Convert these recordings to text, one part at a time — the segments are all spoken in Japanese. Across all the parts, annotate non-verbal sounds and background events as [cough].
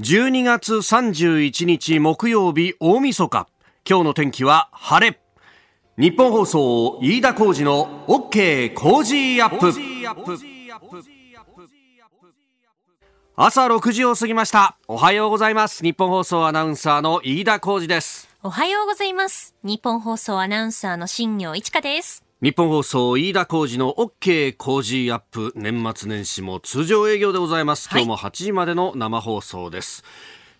12月31日木曜日大晦日。今日の天気は晴れ。日本放送飯田浩二の OK 工事アップ。朝6時を過ぎました。おはようございます。日本放送アナウンサーの飯田浩二です。おはようございます。日本放送アナウンサーの新業一華です。日本放送飯田浩二の OK 工事アップ年末年始も通常営業でございます、今日も8時までの生放送です。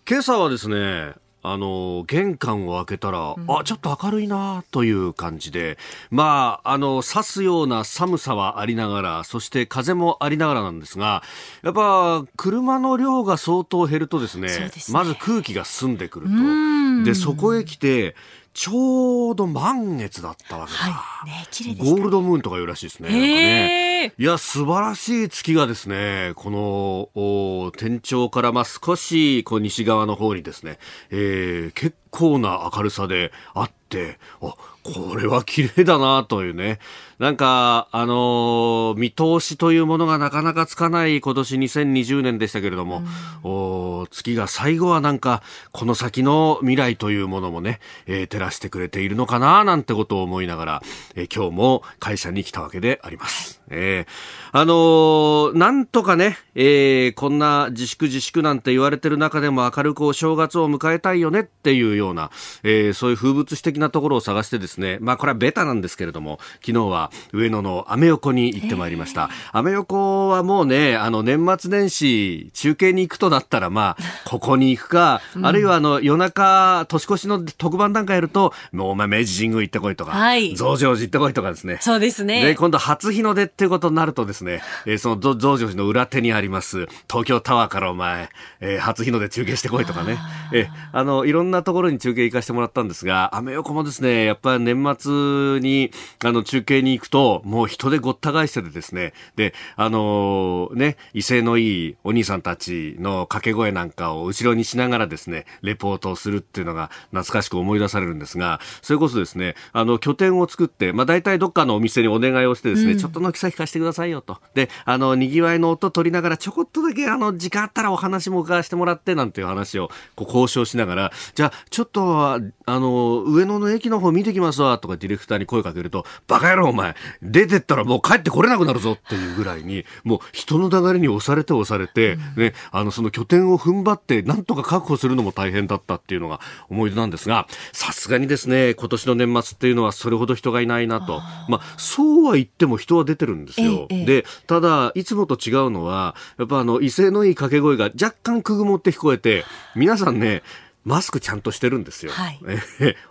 今朝はですねあの玄関を開けたら、うん、あちょっと明るいなという感じで、まあ、あの刺すような寒さはありながら、そして風もありながらなんですが、やっぱ車の量が相当減るとですね、すね。まず空気が澄んでくると、でそこへ来て、ちょうど満月だったわけだ。はいね、ゴールドムーンとかいうらしいですね。ねいや、素晴らしい月がですね、この、天頂からまあ少しこう西側の方にですね、えー、結構な明るさであって、あ、これは綺麗だなというね。なんか、あのー、見通しというものがなかなかつかない今年2020年でしたけれども、うん、お月が最後はなんか、この先の未来というものもね、えー、照らしてくれているのかななんてことを思いながら、えー、今日も会社に来たわけであります。えー、あのー、なんとかね、えー、こんな自粛自粛なんて言われてる中でも明るくお正月を迎えたいよねっていうような、えー、そういう風物詩的なところを探してですね、まあこれはベタなんですけれども、昨日は上野のアメ横に行ってまいりました。アメ横はもうね、あの年末年始中継に行くとなったら、まあ、ここに行くか、うん、あるいはあの夜中、年越しの特番なんかやると、もうお前明治神宮行ってこいとか、はい、増上寺行ってこいとかですね。そうですね。で、今度初日の出っていうことになるとですね、えー、その増上寺の裏手にあります、東京タワーからお前、えー、初日の出中継してこいとかね、えー、あの、いろんなところに中継行かしてもらったんですが、アメ横もですね、やっぱり年末に、あの、中継に行くと、もう人でごった返しててですね、で、あのー、ね、威勢のいいお兄さんたちの掛け声なんかを後ろにしながらですね、レポートをするっていうのが懐かしく思い出されるんですが、それこそですね、あの、拠点を作って、まあ、大体どっかのお店にお願いをしてですね、うん、ちょっと軒先貸してくださいよと。で、あの、賑わいの音取りながら、ちょこっとだけ、あの、時間あったらお話も伺わせてもらって、なんていう話を、こう、交渉しながら、じゃあ、ちょっと、あの、上野の駅の方見てきますわ、とかディレクターに声かけると、バカ野郎お前、出てったらもう帰ってこれなくなるぞっていうぐらいに、もう人の流れに押されて押されて、うん、ね、あの、その拠点を踏ん張って、なんとか確保するのも大変だったっていうのが思い出なんですが、さすがにですね、今年の年末っていうのはそれほど人がいないなと。まあ、そうは言っても人は出てるんですよ。ええ、で、ただ、いつもと違うのは、やっぱあの、威勢のいい掛け声が若干くぐもって聞こえて、皆さんね、マスクちゃんとしてるんですよ。はい、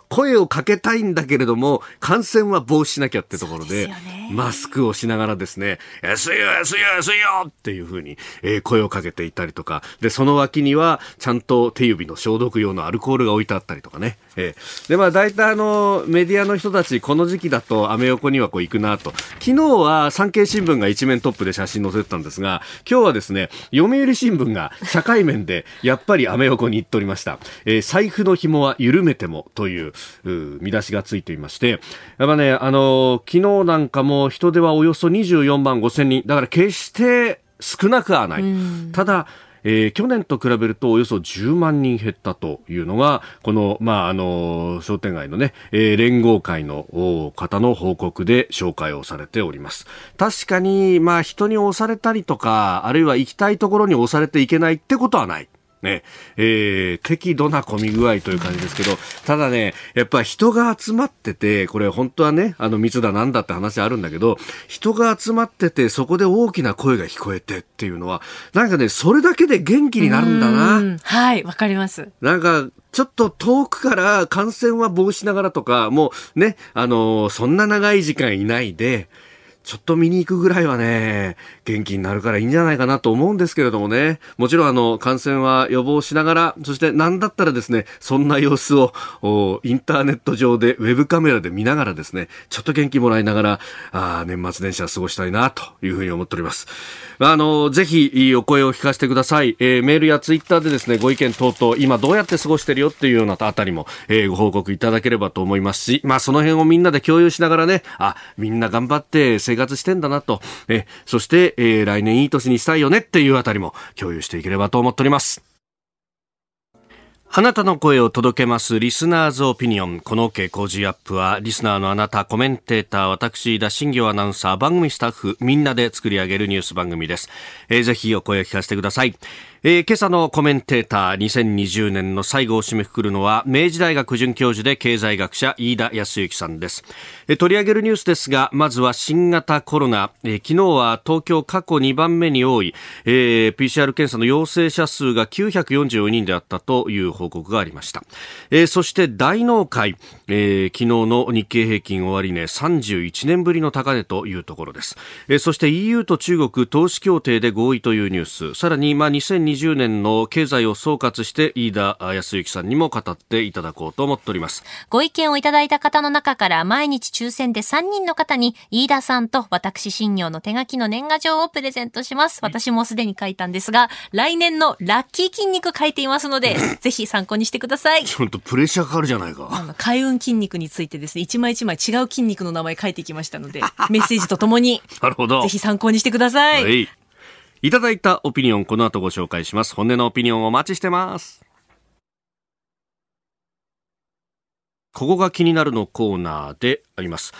声をかけたいんだけれども、感染は防止しなきゃってところで、でマスクをしながらですね、安いよ、安いよ、安いよっていうふうに、えー、声をかけていたりとか、で、その脇には、ちゃんと手指の消毒用のアルコールが置いてあったりとかね。えー、で、まあ、大体あの、メディアの人たち、この時期だとアメ横にはこう行くなと。昨日は産経新聞が一面トップで写真載せてたんですが、今日はですね、読売新聞が社会面で、やっぱりアメ横に行っておりました。えー、財布の紐は緩めてもという、見出しがついていまして、やっぱね、あのー、昨日なんかも人出はおよそ24万5千人。だから決して少なくはない。ただ、えー、去年と比べるとおよそ10万人減ったというのが、この、まあ、あの、商店街のね、えー、連合会の方の報告で紹介をされております。確かに、まあ、人に押されたりとか、あるいは行きたいところに押されていけないってことはない。ね、えー、適度な混み具合という感じですけど、ただね、やっぱ人が集まってて、これ本当はね、あの密だなんだって話あるんだけど、人が集まってて、そこで大きな声が聞こえてっていうのは、なんかね、それだけで元気になるんだな。はい、わかります。なんか、ちょっと遠くから感染は防止ながらとか、もうね、あのー、そんな長い時間いないで、ちょっと見に行くぐらいはね、元気になるからいいんじゃないかなと思うんですけれどもね。もちろんあの、感染は予防しながら、そして何だったらですね、そんな様子を、インターネット上で、ウェブカメラで見ながらですね、ちょっと元気もらいながら、あ年末年始は過ごしたいな、というふうに思っております。あの、ぜひ、お声を聞かせてください。えー、メールやツイッターでですね、ご意見等々、今どうやって過ごしてるよっていうようなあたりも、えー、ご報告いただければと思いますし、まあその辺をみんなで共有しながらね、あ、みんな頑張って生活してんだなと、えそして、えー、来年いい年にしたいよねっていうあたりも共有していければと思っております。あなたの声を届けます。リスナーズオピニオン。この傾向時アップは、リスナーのあなた、コメンテーター、私、田新行アナウンサー、番組スタッフ、みんなで作り上げるニュース番組です。えー、ぜひお声を聞かせてください。えー、今朝のコメンテーター2020年の最後を締めくくるのは明治大学准教授で経済学者飯田康之さんです、えー、取り上げるニュースですがまずは新型コロナ、えー、昨日は東京過去2番目に多い、えー、PCR 検査の陽性者数が944人であったという報告がありました、えー、そして大納会、えー、昨日の日経平均終値、31年ぶりの高値というところです、えー、そして EU と中国投資協定で合意というニュース。さらにまあ2020 2020年の経済を総括して飯田康之さんにも語っていただこうと思っております。ご意見をいただいた方の中から毎日抽選で3人の方に飯田さんと私新業の手書きの年賀状をプレゼントします。私もすでに書いたんですが来年のラッキー筋肉書いていますのでぜひ参考にしてください。ちょっとプレッシャーかかるじゃないか。開運筋肉についてですね。一枚一枚違う筋肉の名前書いてきましたので [laughs] メッセージとともになるほど。ぜひ参考にしてください、はいいただいたオピニオン、この後ご紹介します。本音のオピニオンお待ちしてます。ここが気になるのコーナーであります。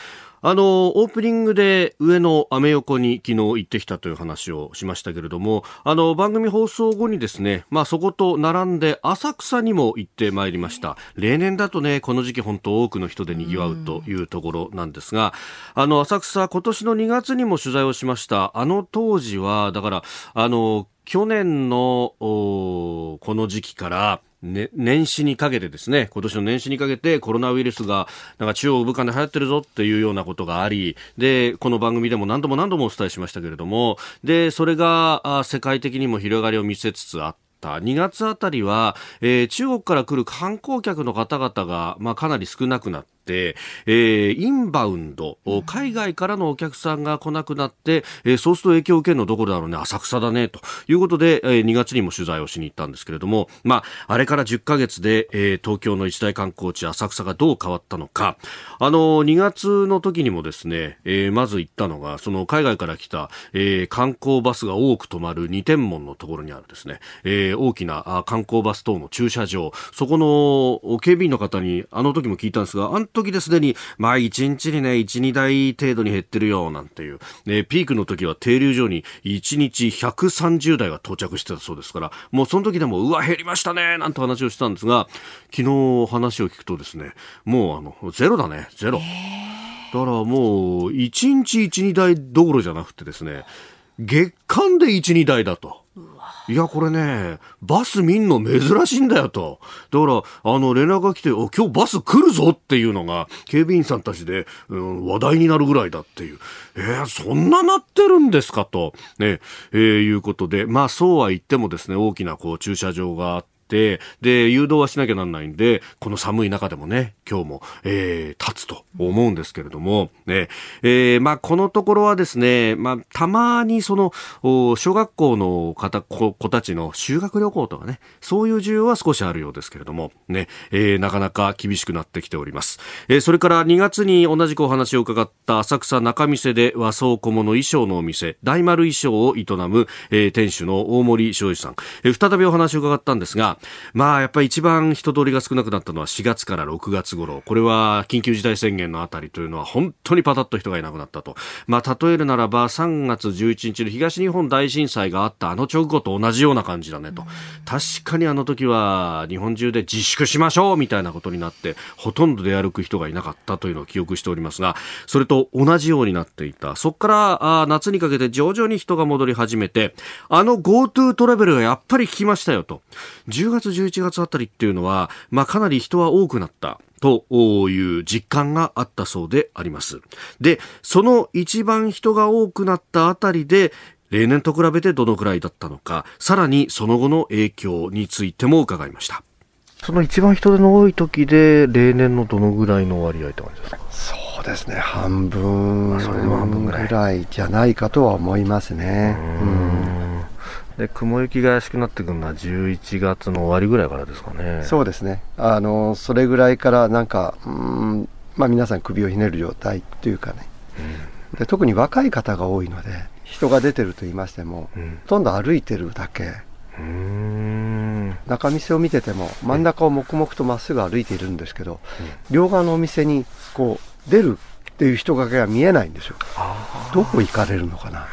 あの、オープニングで上のアメ横に昨日行ってきたという話をしましたけれども、あの、番組放送後にですね、まあそこと並んで浅草にも行ってまいりました。例年だとね、この時期本当多くの人で賑わうというところなんですが、あの、浅草今年の2月にも取材をしました。あの当時は、だから、あの、去年のこの時期からね、年始にかけてですね、今年の年始にかけてコロナウイルスがなんか中央武漢で流行ってるぞっていうようなことがあり、で、この番組でも何度も何度もお伝えしましたけれども、で、それが世界的にも広がりを見せつつあって、2月あたりは、えー、中国から来る観光客の方々が、まあ、かなり少なくなっ、えー、インバウンド、海外からのお客さんが来なくなって、えー、そうすると影響を受けるのどころだろうね、浅草だね、と。いうことで、えー、2月にも取材をしに行ったんですけれども、まあ、あれから10ヶ月で、えー、東京の一大観光地、浅草がどう変わったのか、あの、2月の時にもですね、えー、まず行ったのが、その海外から来た、えー、観光バスが多く止まる二天門のところにあるですね、えー、大きな観光バス等の駐車場、そこの警備員の方にあの時も聞いたんですが、あの時ですでに、まあ1日にね、1、2台程度に減ってるよ、なんていう。ね、ピークの時は停留所に1日130台が到着してたそうですから、もうその時でも、うわ、減りましたね、なんて話をしたんですが、昨日話を聞くとですね、もうあの、ゼロだね、ゼロ。だからもう、1日1、2台どころじゃなくてですね、月間で1、2台だと。いや、これね、バス見んの珍しいんだよと。だから、あの、連絡が来て、お、今日バス来るぞっていうのが、警備員さんたちで、うん、話題になるぐらいだっていう。えー、そんななってるんですかと、ね、えー、いうことで、まあ、そうは言ってもですね、大きなこう駐車場があって、、で、誘導はしなきゃなんないんで、この寒い中でもね、今日も、えー、立つと思うんですけれども、ね、えー、まあ、このところはですね、まあ、たまにその、小学校の方、子子たちの修学旅行とかね、そういう需要は少しあるようですけれども、ね、えー、なかなか厳しくなってきております。えー、それから2月に同じくお話を伺った浅草中見世で和装小物衣装のお店、大丸衣装を営む、えー、店主の大森昌司さん、えー、再びお話を伺ったんですが、まあ、やっぱり一番人通りが少なくなったのは4月から6月頃。これは緊急事態宣言のあたりというのは本当にパタッと人がいなくなったと。まあ、例えるならば3月11日の東日本大震災があったあの直後と同じような感じだねと。確かにあの時は日本中で自粛しましょうみたいなことになって、ほとんど出歩く人がいなかったというのを記憶しておりますが、それと同じようになっていた。そこからあ夏にかけて徐々に人が戻り始めて、あの GoTo トラベルがやっぱり効きましたよと。10月、11月あたりっていうのは、まあ、かなり人は多くなった。という実感があったそうであります。で、その一番人が多くなったあたりで、例年と比べてどのくらいだったのか、さらにその後の影響についても伺いました。その一番人手の多い時で、例年のどのぐらいの割合って感じですか？そうですね、半分、それでも半分ぐらいじゃないかとは思いますね。うんで雲行きが怪しくなってくるのは11月の終わりぐらいからですかね。そうですね。あのそれぐらいからなんかうんまあ皆さん首をひねる状態というかね、うん、で特に若い方が多いので人が出てると言いましても、うん、ほとんど歩いてるだけ。中店を見てても真ん中を黙々とまっすぐ歩いているんですけど、両側のお店にこう出るっていう人影が見えないんですよ。どこ行かれるのかな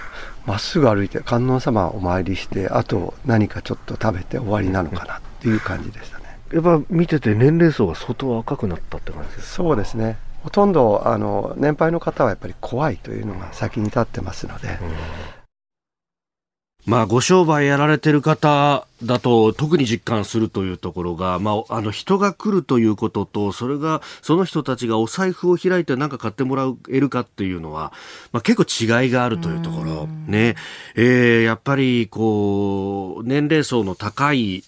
まっすぐ歩いて観音様お参りしてあと何かちょっと食べて終わりなのかなっていう感じでしたね。やっぱ見てて年齢層が相当若くなったって感じですか？そうですね。ほとんどあの年配の方はやっぱり怖いというのが先に立ってますので、まあ、ご商売やられてる方だと特に実感するというところが、まあ、あの人が来るということと、それが、その人たちがお財布を開いて何か買ってもらえるかっていうのは、まあ、結構違いがあるというところ。ね。えー、やっぱり、こう、年齢層の高い、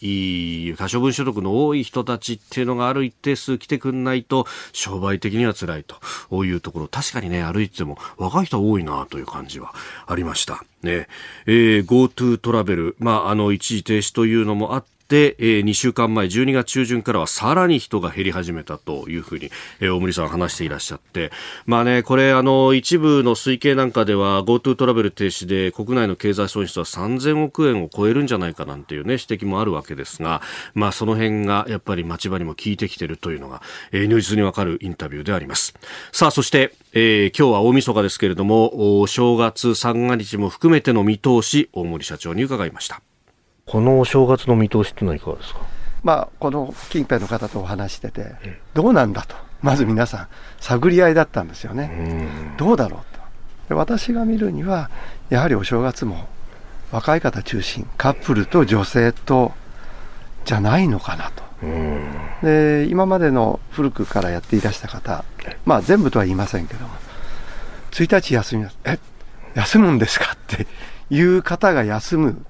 可処分所得の多い人たちっていうのがある一定数来てくんないと、商売的には辛いというところ。確かにね、歩いてても若い人多いなという感じはありました。ね、えー、GoTo トラベル、まあ、あの、一時停止とというのもあって、えー、2週間前、12月中旬からはさらに人が減り始めたというふうに、えー、大森さん話していらっしゃって、まあね、これ、あの、一部の推計なんかでは GoTo トラベル停止で国内の経済損失は3000億円を超えるんじゃないかなんていうね、指摘もあるわけですが、まあその辺がやっぱり町場にも効いてきているというのが、えー、如実にわかるインタビューであります。さあ、そして、えー、今日は大晦日ですけれども、お正月三が日も含めての見通し、大森社長に伺いました。このお正月の見通しってのはいかがですか？まあ、この近辺の方とお話してて、どうなんだと、まず皆さん、探り合いだったんですよね。どうだろうと。で私が見るには、やはりお正月も若い方中心、カップルと女性とじゃないのかなと。で今までの古くからやっていらした方、まあ、全部とは言いませんけども1日休みますえ休むんですか？っていう方が休む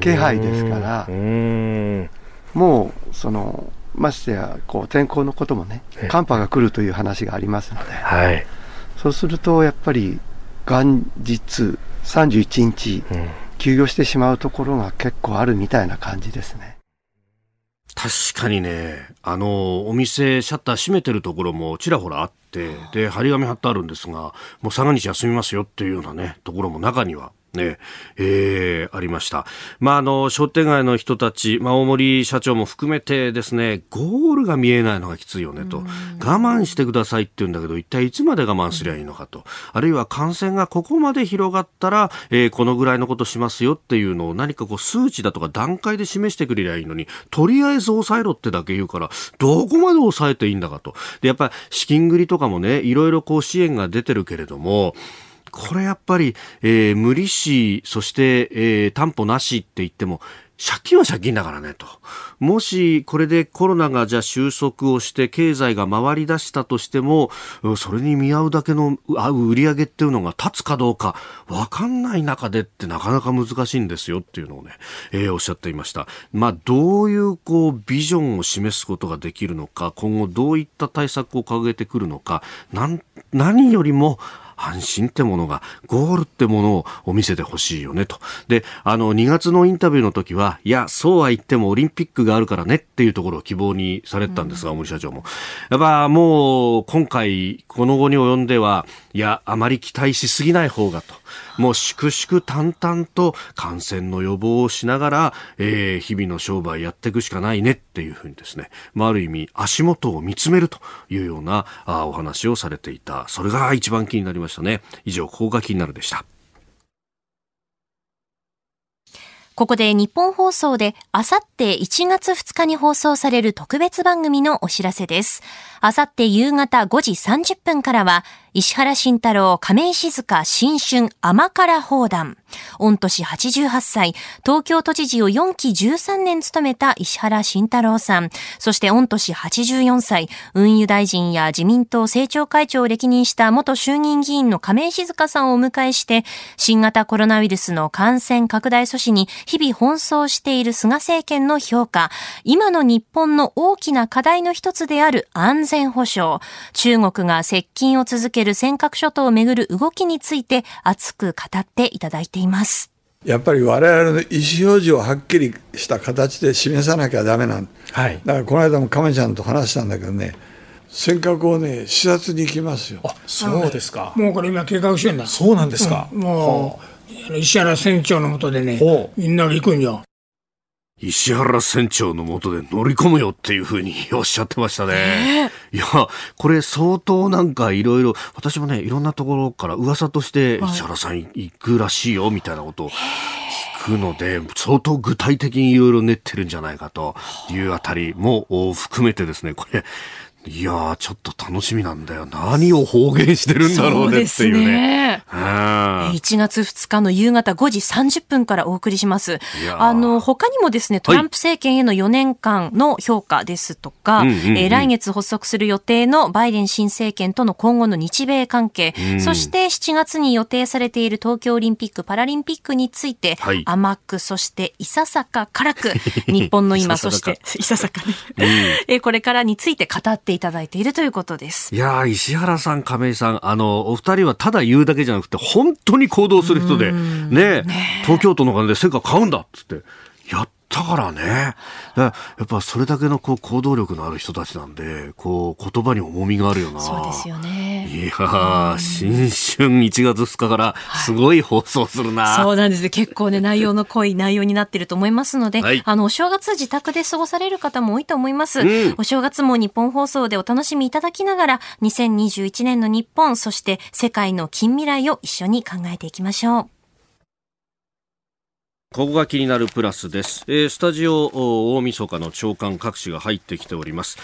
気配ですからもうそのましてやこう天候のこともね寒波が来るという話がありますので、はい、そうするとやっぱり元日31日休業してしまうところが結構あるみたいな感じですね。確かにね、あの、お店、シャッター閉めてるところもちらほらあって、で、張り紙貼ってあるんですが、もう三が日休みますよっていうようなね、ところも中にはね、えー、ありました。まあ、あの、商店街の人たち、まあ、大森社長も含めてですね、ゴールが見えないのがきついよねと。我慢してくださいって言うんだけど、一体いつまで我慢すりゃいいのかと。あるいは感染がここまで広がったら、えー、このぐらいのことしますよっていうのを何かこう数値だとか段階で示してくれりゃいいのに、とりあえず抑えろってだけ言うから、どこまで抑えていいんだかと。で、やっぱり資金繰りとかもね、いろいろこう支援が出てるけれども、これやっぱり、えー、無利子、そして、えー、担保なしって言っても、借金は借金だからねと。もしこれでコロナがじゃあ収束をして経済が回り出したとしても、それに見合うだけの売り上げっていうのが立つかどうかわかんない中でってなかなか難しいんですよっていうのをね、えー、おっしゃっていました。まあどういうこうビジョンを示すことができるのか、今後どういった対策を掲げてくるのか、何よりも安心ってものが、ゴールってものをお見せてほしいよねと。で、あの、2月のインタビューの時は、いや、そうは言ってもオリンピックがあるからねっていうところを希望にされたんですが、うん、森社長も。やっぱもう、今回、この後に及んでは、いや、あまり期待しすぎない方がと。もう粛々淡々と感染の予防をしながら、えー、日々の商売やっていくしかないねっていうふうにですね、まあ、ある意味足元を見つめるというようなあお話をされていた。それが一番気になりましたね。以上、ここが気になるでした。ここで日本放送であさって1月2日に放送される特別番組のお知らせです。あさって夕方5時30分からは石原慎太郎亀井静香新春甘辛砲弾。御年88歳、東京都知事を4期13年務めた石原慎太郎さん、そして御年84歳、運輸大臣や自民党政調会長を歴任した元衆議院議員の亀井静香さんをお迎えして、新型コロナウイルスの感染拡大阻止に日々奔走している菅政権の評価、今の日本の大きな課題の一つである安全保障、中国が接近を続けける尖閣諸島をめぐる動きについて熱く語っていただいています。やっぱり我々の意思表示をはっきりした形で示さなきゃだめなん、はい、だからこの間も亀ちゃんと話したんだけどね尖閣をね視察に行きますよ。あそうですか。もうこれ今計画してんだ。そうなんですか、うん、もう石原船長のもとでねみんなで行くんよ石原船長のもとで乗り込むよっていうふうにおっしゃってましたね。いや、これ相当なんかいろいろ、私もね、いろんなところから噂として石原さん行くらしいよみたいなことを聞くので、相当具体的にいろいろ練ってるんじゃないかというあたりも含めてですね、これ、いやー、ちょっと楽しみなんだよ。何を方言してるんだろうねっていうね。うね。1月2日の夕方5時30分からお送りします。あの、他にもですね、トランプ政権への4年間の評価ですとか、来月発足する予定のバイデン新政権との今後の日米関係、うん、そして7月に予定されている東京オリンピック・パラリンピックについて、はい、甘く、そしていささか辛く、日本の今、[laughs] そして、いささかね、うん、[laughs] えー、これからについて語ってていただいているということです。いや石原さん、亀井さん、あの、お二人はただ言うだけじゃなくて、本当に行動する人で、ね東京都の金で成果買うんだっつって、やっだからね、やっぱそれだけのこう行動力のある人たちなんで、こう言葉に重みがあるよな。そうですよね。いや新春1月2日からすごい放送するな。はい、そうなんです結構ね、内容の濃い内容になっていると思いますので、はい、あの、お正月自宅で過ごされる方も多いと思います。うん、お正月も日本放送でお楽しみいただきながら、2021年の日本、そして世界の近未来を一緒に考えていきましょう。ここが気になるプラスです。えー、スタジオ大晦日の長官各紙が入ってきております。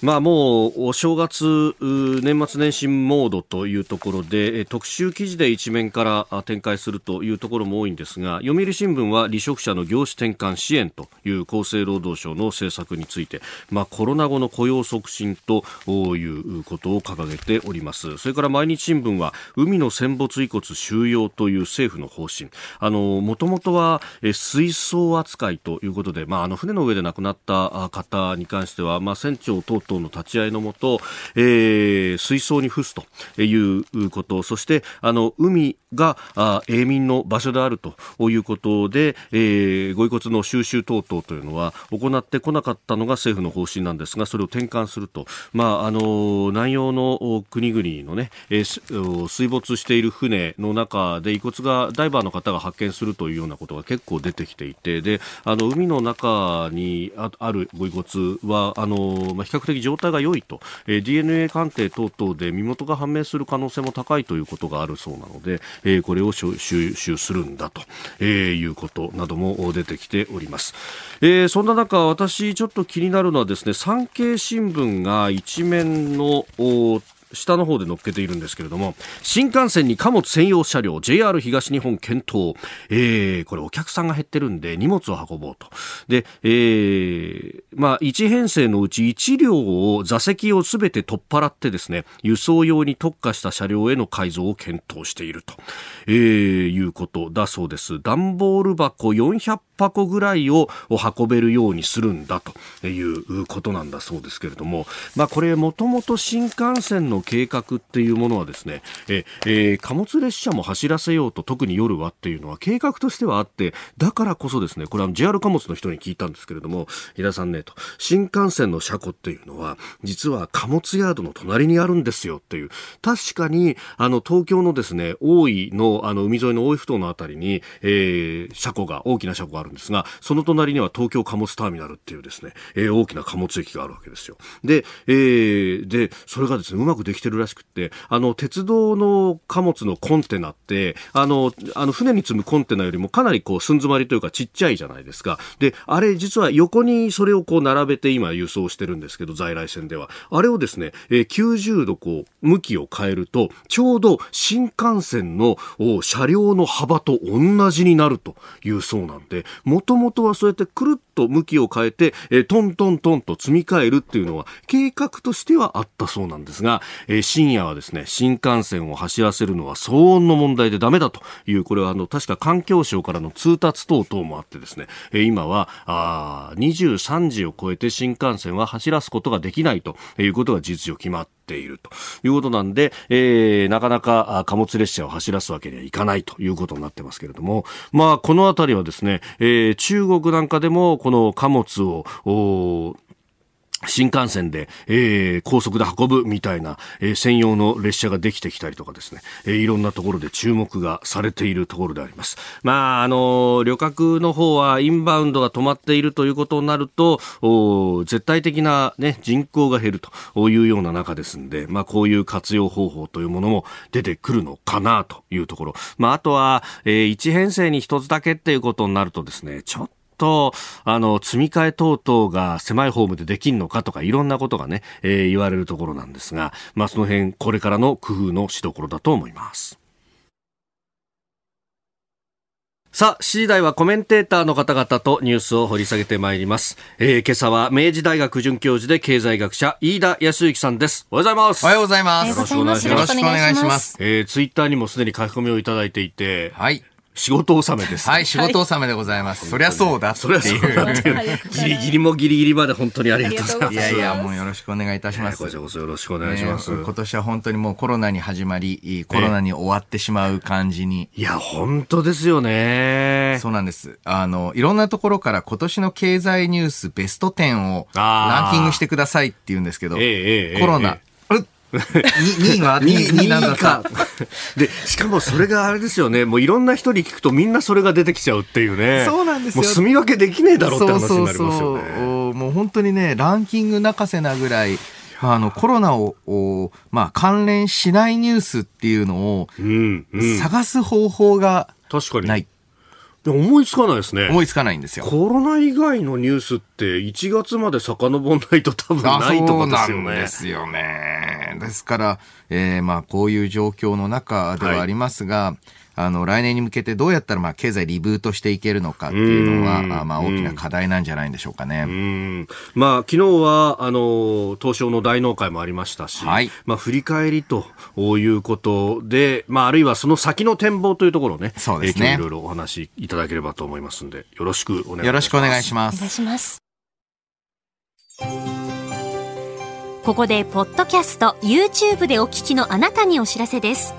まあ、もうお正月、年末年始モードというところで特集記事で一面から展開するというところも多いんですが読売新聞は離職者の業種転換支援という厚生労働省の政策について、まあ、コロナ後の雇用促進ということを掲げております。それから毎日新聞は海の戦没遺骨収容という政府の方針。もともとは水槽扱いということで、まあ、あの船の上で亡くなった方に関しては、まあ、船長等等の立ち会いのもと、えー、水槽に付すということ、そしてあの海があ永民の場所であるということで、えー、ご遺骨の収集等々というのは行ってこなかったのが政府の方針なんですが、それを転換すると、まあ、あの南洋の国々のね、えー、水没している船の中で遺骨がダイバーの方が発見するというようなことが結構出てきていて、であの海の中にあるご遺骨はあの、まあ、比較的状態が良いと、えー、DNA 鑑定等々で身元が判明する可能性も高いということがあるそうなので、えー、これを収集するんだと、えー、いうことなども出てきております。えー、そんな中、私ちょっと気になるのはですね、産経新聞が一面の下の方で乗っけているんですけれども新幹線に貨物専用車両 JR 東日本検討、えー、これお客さんが減ってるんで荷物を運ぼうと。で、えー、まあ1編成のうち1両を座席をすべて取っ払ってですね輸送用に特化した車両への改造を検討していると、えー、いうことだそうです。段ボール箱400箱ぐらいを運べるようにするんだということなんだそうですけれども、まあ、これもともと新幹線の計画っていうものはですねえ、えー、貨物列車も走らせようと特に夜はっていうのは計画としてはあってだからこそですねこれは JR 貨物の人に聞いたんですけれども平田さんねと新幹線の車庫っていうのは実は貨物ヤードの隣にあるんですよっていう確かにあの東京のですね大井のあの海沿いの大井ふ頭のあたりに、えー、車庫が大きな車庫があるんですがその隣には東京貨物ターミナルっていうですね、えー、大きな貨物駅があるわけですよ。で,、えー、でそれがですねうまくできてるらしくてあの鉄道の貨物のコンテナってあのあの船に積むコンテナよりもかなりこう寸詰まりというかちっちゃいじゃないですか。であれ実は横にそれをこう並べて今輸送してるんですけど在来線では。あれをですね、え、90度こう向きを変えるとちょうど新幹線の車両の幅と同じになるというそうなんでもともとはそうやってくるっと向きを変えて、えー、トントントンと積み替えるっていうのは計画としてはあったそうなんですが、えー、深夜はですね新幹線を走らせるのは騒音の問題でダメだというこれはあの確か環境省からの通達等々もあってですね、えー、今はあ23時を超えて新幹線は走らすことができないということが事実上決まっているということなんで、えー、なかなか貨物列車を走らすわけにはいかないということになってますけれども、まあ、このあたりはですね、えー、中国なんかでもこの貨物を、新幹線で、えー、高速で運ぶみたいな、えー、専用の列車ができてきたりとかですね、えー、いろんなところで注目がされているところであります。まあ、あの、旅客の方はインバウンドが止まっているということになると、お絶対的なね、人口が減るというような中ですんで、まあ、こういう活用方法というものも出てくるのかなというところ。まあ、あとは、えー、一編成に一つだけっていうことになるとですね、ちょっと、あの、積み替え等々が狭いホームでできんのかとか、いろんなことがね、えー、言われるところなんですが、まあ、その辺、これからの工夫のしどころだと思います。さあ、7時台はコメンテーターの方々とニュースを掘り下げてまいります。えー、今朝は明治大学准教授で経済学者、飯田康之さんです。おはようございます。おはようございます。よろしくお願いします。よろしくお願いします。えー、ツイッターにもすでに書き込みをいただいていて、はい。仕事納めです。はい、仕事納めでございます。そりゃそうだ。そりゃそうだっていう。[laughs] ギリギリもギリギリまで本当にありがとうございます。いやいや、もうよろしくお願いいたします。こちらこそよろしくお願いします。今年は本当にもうコロナに始まり、コロナに終わってしまう感じに。いや、本当ですよね。そうなんです。あの、いろんなところから今年の経済ニュースベスト10をランキングしてくださいって言うんですけど、コロナ、2位は 2, 位なんだか。で、しかもそれがあれですよね、もういろんな人に聞くとみんなそれが出てきちゃうっていうね。そうなんですよ。もう住み分けできねえだろうって話になりますよね。そうそうそうもう本当にね、ランキング泣かせなぐらい、あのコロナを、まあ、関連しないニュースっていうのを、探す方法がない。思いつかないですね。思いつかないんですよ。コロナ以外のニュースって1月まで遡んないと多分ないとかですよね。ですよね。ですから、えー、まあこういう状況の中ではありますが、はいあの、来年に向けてどうやったら、まあ、経済リブートしていけるのかっていうのは、あまあ、大きな課題なんじゃないんでしょうかね。まあ、昨日は、あの、東証の大納会もありましたし、はい、まあ、振り返りということで、まあ、あるいはその先の展望というところをね、そうですね。いろいろお話しいただければと思いますんで、よろしくお願いします。よろしくお願いします。お願いします。ここで、ポッドキャスト、YouTube でお聞きのあなたにお知らせです。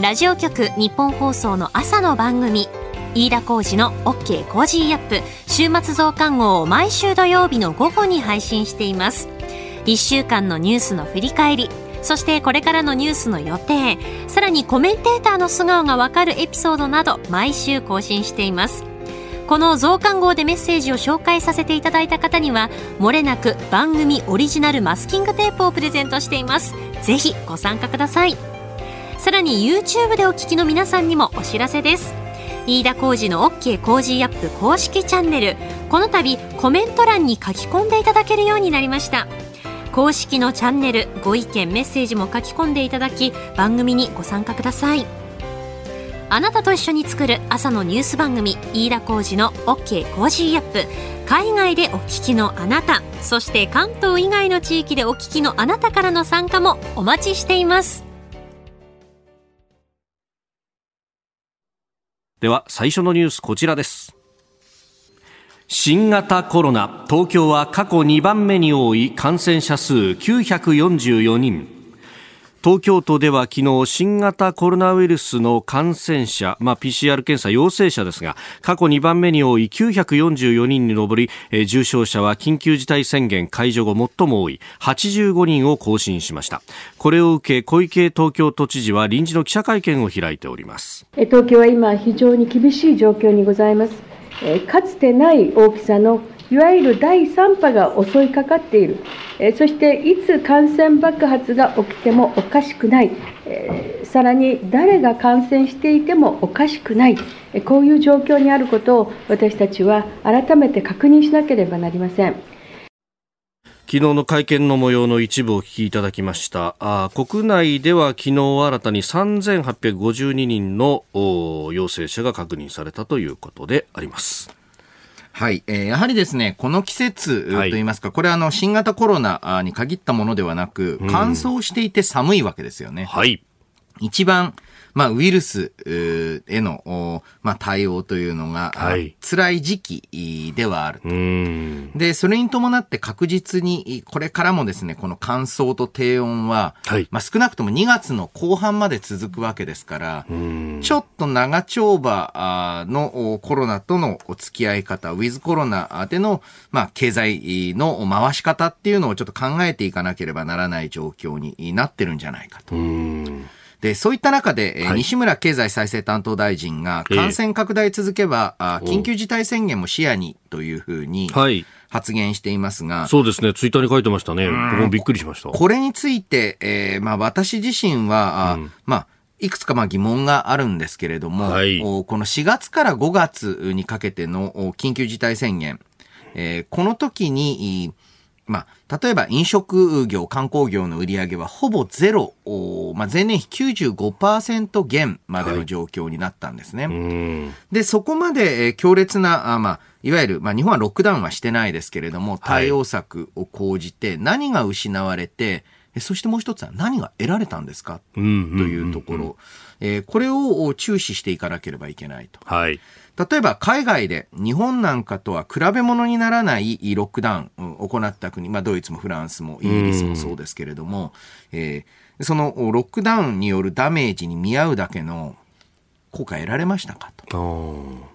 ラジオ局ニッポン放送の朝の番組飯田浩二の OK コージーアップ週末増刊号を毎週土曜日の午後に配信しています1週間のニュースの振り返りそしてこれからのニュースの予定さらにコメンテーターの素顔がわかるエピソードなど毎週更新していますこの増刊号でメッセージを紹介させていただいた方にはもれなく番組オリジナルマスキングテープをプレゼントしています。ぜひご参加ください。さらに YouTube でお聞きの皆さんにもお知らせです。飯田浩二の OK コージーアップ公式チャンネル。この度コメント欄に書き込んでいただけるようになりました。公式のチャンネルご意見メッセージも書き込んでいただき番組にご参加ください。あなたと一緒に作る朝のニュース番組飯田浩二の OK コージーアップ。海外でお聞きのあなたそして関東以外の地域でお聞きのあなたからの参加もお待ちしています。では最初のニュースこちらです。新型コロナ東京は過去2番目に多い感染者数944人。東京都では昨日新型コロナウイルスの感染者、まあ、PCR 検査陽性者ですが過去2番目に多い944人に上り、え重症者は緊急事態宣言解除後最も多い。85人を更新しました。これを受け小池東京都知事は臨時の記者会見を開いております。東京は今非常に厳しい状況にございます。かつてない大きさのいわゆる第3波が襲いかかっている。そしていつ感染爆発が起きてもおかしくない。さらに誰が感染していてもおかしくない。こういう状況にあることを私たちは改めて確認しなければなりません。昨日の会見の模様の一部をお聞きいただきました。あ国内では昨日新たに3852人の陽性者が確認されたということであります。はい、えー、やはりですね、この季節といいますか、はい、これはあの新型コロナに限ったものではなく、乾燥していて寒いわけですよね。はい。一番まあ、ウイルスへの、まあ、対応というのが、はい、辛い時期ではあると。で、それに伴って確実に、これからもですね、この乾燥と低温は、はい、まあ、少なくとも2月の後半まで続くわけですから、ちょっと長丁場のコロナとのお付き合い方、ウィズコロナでの、まあ、経済の回し方っていうのをちょっと考えていかなければならない状況になってるんじゃないかと。で、そういった中で、はい、西村経済再生担当大臣が感染拡大続けば、えー、緊急事態宣言も視野にというふうに、発言していますが、そうですね、ツイッターに書いてましたね。僕もびっくりしました。これについて、えー、まあ私自身は、うん、まあ、いくつかまあ疑問があるんですけれども、はい、この4月から5月にかけての緊急事態宣言、えー、この時に、まあ、例えば飲食業、観光業の売り上げはほぼゼロ、まあ、前年比95%減までの状況になったんですね。はい、で、そこまで強烈な、あまあ、いわゆる、まあ、日本はロックダウンはしてないですけれども、対応策を講じて何が失われて、そしてもう一つは何が得られたんですか、というところ、えー、これを注視していかなければいけないと。はい例えば海外で日本なんかとは比べ物にならないロックダウンを行った国、まあ、ドイツもフランスもイギリスもそうですけれども、えー、そのロックダウンによるダメージに見合うだけの効果得られましたかと。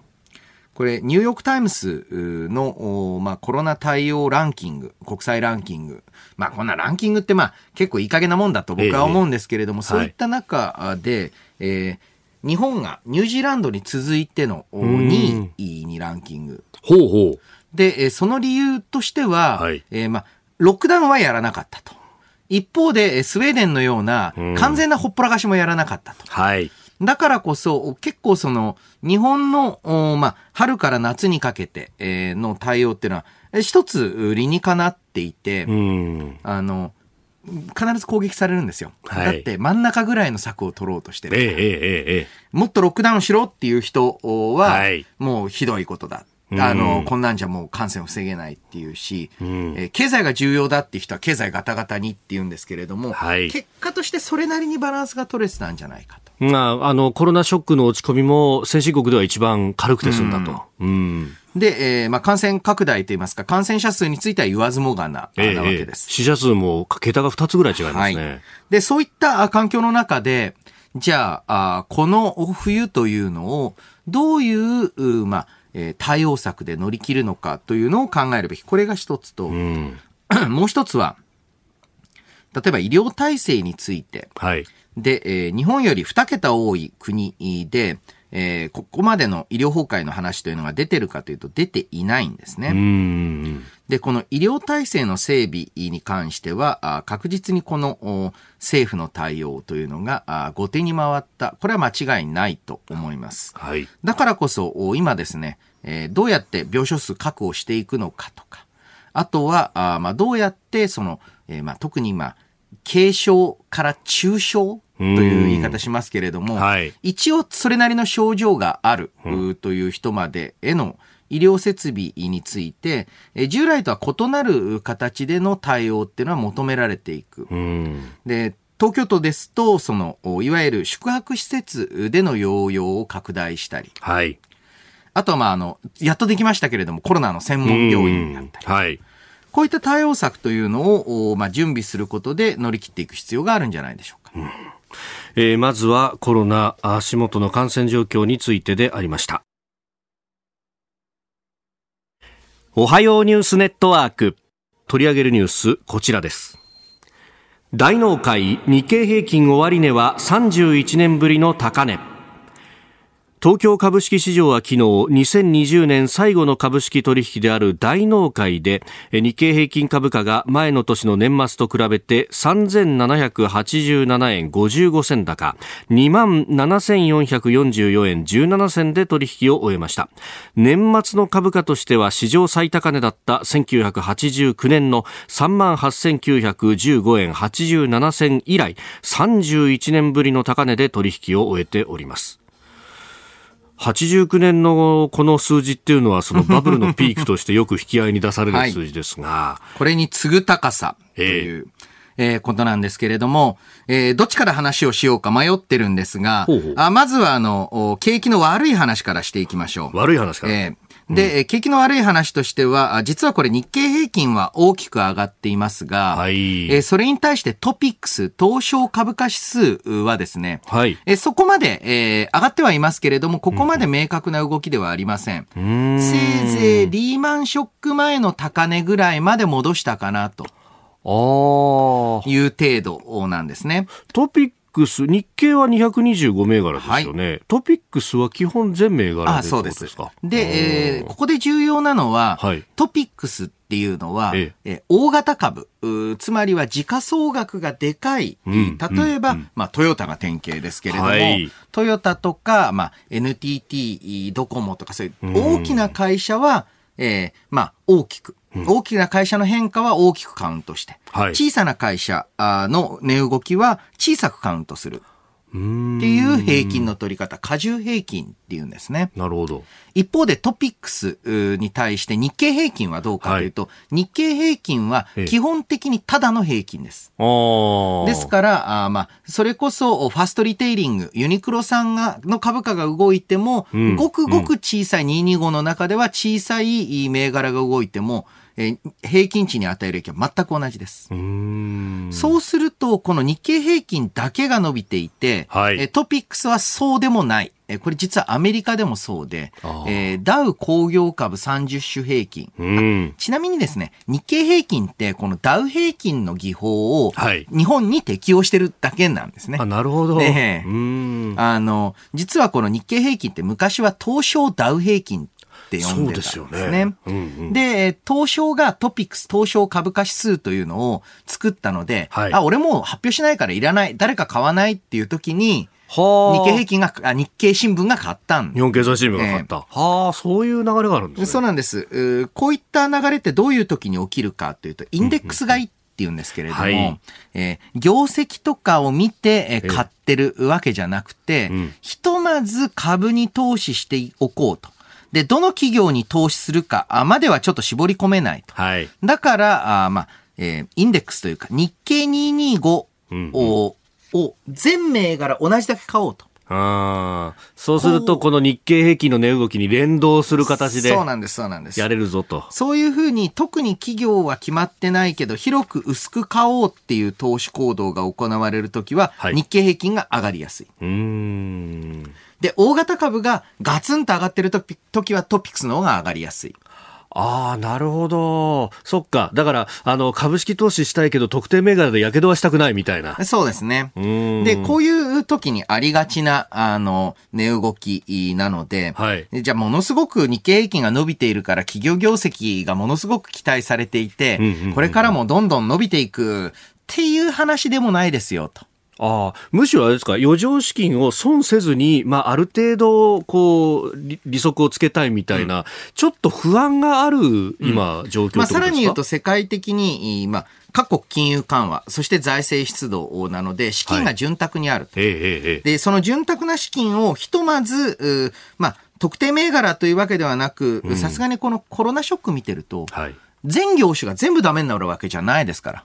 これ、ニューヨークタイムズの、まあ、コロナ対応ランキング、国際ランキング。まあ、こんなランキングって、まあ、結構いい加減なもんだと僕は思うんですけれども、えそういった中で、はい、えー日本がニュージーランドに続いての2位にランキング。ほうほう。で、その理由としては、はい、えー、まあ、ロックダウンはやらなかったと。一方で、スウェーデンのような完全なほっぽらかしもやらなかったと。はい。だからこそ、結構その、日本の、まあ、春から夏にかけて、えー、の対応っていうのは、一つ理にかなっていて、あの、必ず攻撃されるんですよ。はい、だって真ん中ぐらいの策を取ろうとしてる、ええええ、もっとロックダウンしろっていう人は、はい、もうひどいことだ。あの、こんなんじゃもう感染を防げないっていうし、うん、えー、経済が重要だっていう人は経済ガタガタにって言うんですけれども、はい、結果としてそれなりにバランスが取れてたんじゃないかと。まあ、あの、コロナショックの落ち込みも先進国では一番軽くて済んだと。で、えー、まあ、感染拡大といいますか、感染者数については言わずもがな、えー、なわけです。死者数も桁が2つぐらい違いますね。はい、で、そういった環境の中で、じゃあ、あこの冬というのを、どういう、まあ、えー、対応策で乗り切るのかというのを考えるべき。これが一つと、うん、[clears throat] もう一つは、例えば医療体制について。はい。で、えー、日本より2桁多い国で、えー、ここまでの医療崩壊の話というのが出てるかというと出ていないんですね。で、この医療体制の整備に関しては、確実にこの政府の対応というのが後手に回った。これは間違いないと思います。はい、だからこそ、今ですね、えー、どうやって病床数確保していくのかとか、あとは、あまあ、どうやってその、えー、まあ、特に今、軽症から中症という言い方しますけれども、はい、一応それなりの症状があるという人までへの医療設備について、従来とは異なる形での対応っていうのは求められていく。で東京都ですと、その、いわゆる宿泊施設での療養を拡大したり。はい。あとは、まあ、あの、やっとできましたけれども、コロナの専門病院だったり。はい。こういった対応策というのを、まあ、準備することで乗り切っていく必要があるんじゃないでしょうか。うん。えー、まずはコロナ足元の感染状況についてでありました。おはようニュースネットワーク。取り上げるニュースこちらです。大納会日経平均終値は31年ぶりの高値。東京株式市場は昨日2020年最後の株式取引である大納会で日経平均株価が前の年の年末と比べて3787円55銭高2万7444円17銭で取引を終えました。年末の株価としては史上最高値だった1989年の3万8915円87銭以来31年ぶりの高値で取引を終えております。89年のこの数字っていうのは、そのバブルのピークとしてよく引き合いに出される数字ですが。はい、これに次ぐ高さという、えー、ことなんですけれども、えー、どっちから話をしようか迷ってるんですが、ほうほうあまずはあの、景気の悪い話からしていきましょう。悪い話から。えーで、うん、景気の悪い話としては、実はこれ日経平均は大きく上がっていますが、はい、えそれに対してトピックス、東証株価指数はですね、はい、えそこまで、えー、上がってはいますけれども、ここまで明確な動きではありません。うん、せいぜいリーマンショック前の高値ぐらいまで戻したかなと。いう程度なんですね。トピックス、日経は225銘柄ですよね、はい、トピックスは基本全銘柄でそうですですか？で、えー、ここで重要なのは、はい、トピックスっていうのは、ええ。大型株、つまりは時価総額がでかい、うん、例えば、うん、まあ、トヨタが典型ですけれども、はい、トヨタとか、まあ、NTT、ドコモとかそういう大きな会社は、えー、まあ、大きく、大きな会社の変化は大きくカウントして、はい、小さな会社の値動きは小さくカウントする。っていう平均の取り方、過重平均っていうんですね。なるほど。一方でトピックスに対して日経平均はどうかというと、はい、日経平均は基本的にただの平均です。ですから、あまあ、それこそファストリテイリング、ユニクロさんがの株価が動いても、うん、ごくごく小さい225の中では小さい銘柄が動いても、えー、平均値に与える影響は全く同じです。そうすると、この日経平均だけが伸びていて、はい、トピックスはそうでもない。これ実はアメリカでもそうで、えー、ダウ工業株30種平均、ちなみにですね、日経平均ってこのダウ平均の技法を日本に適用してるだけなんですね。あなるほど。ね、あの、実はこの日経平均って昔は東証ダウ平均って呼んでたんですね。で、ねうんうん、で、東証がトピックス、東証株価指数というのを作ったので、はい、あ、俺もう発表しないからいらない、誰か買わないっていう時に、日経平均が、あ日経新聞が買ったん日本経済新聞が買った。えー、はあ、そういう流れがあるんですね。そうなんです。こういった流れってどういう時に起きるかというと、インデックス買いって言うんですけれども、はい、えー、業績とかを見て、えー、買ってるわけじゃなくて、うん、ひとまず株に投資しておこうと。で、どの企業に投資するかまではちょっと絞り込めないと。はい、だから、あまあ、えー、インデックスというか、日経225を、うんうんを全銘柄同じだけ買おうと。ああ、そうすると、この日経平均の値動きに連動する形で。そうなんです、そうなんです。やれるぞと。そういうふうに、特に企業は決まってないけど、広く薄く買おうっていう投資行動が行われるときは、はい、日経平均が上がりやすい。うん。で、大型株がガツンと上がってるときはトピックスの方が上がりやすい。ああ、なるほど。そっか。だから、あの、株式投資したいけど、特定銘柄で火傷はしたくないみたいな。そうですね。で、こういう時にありがちな、あの、値動きなので、はい、じゃあ、ものすごく日経平均が伸びているから、企業業績がものすごく期待されていて、これからもどんどん伸びていくっていう話でもないですよ、と。ああ、むしろあれですか、余剰資金を損せずに、まあ、ある程度、こう、利息をつけたいみたいな、うん、ちょっと不安がある、今、状況、うん、まあ、さらに言うと、世界的に、まあ、各国金融緩和、そして財政出動なので、資金が潤沢にあると。はい、で、その潤沢な資金をひとまず、まあ、特定銘柄というわけではなく、さすがにこのコロナショック見てると、はい、全業種が全部ダメになるわけじゃないですから。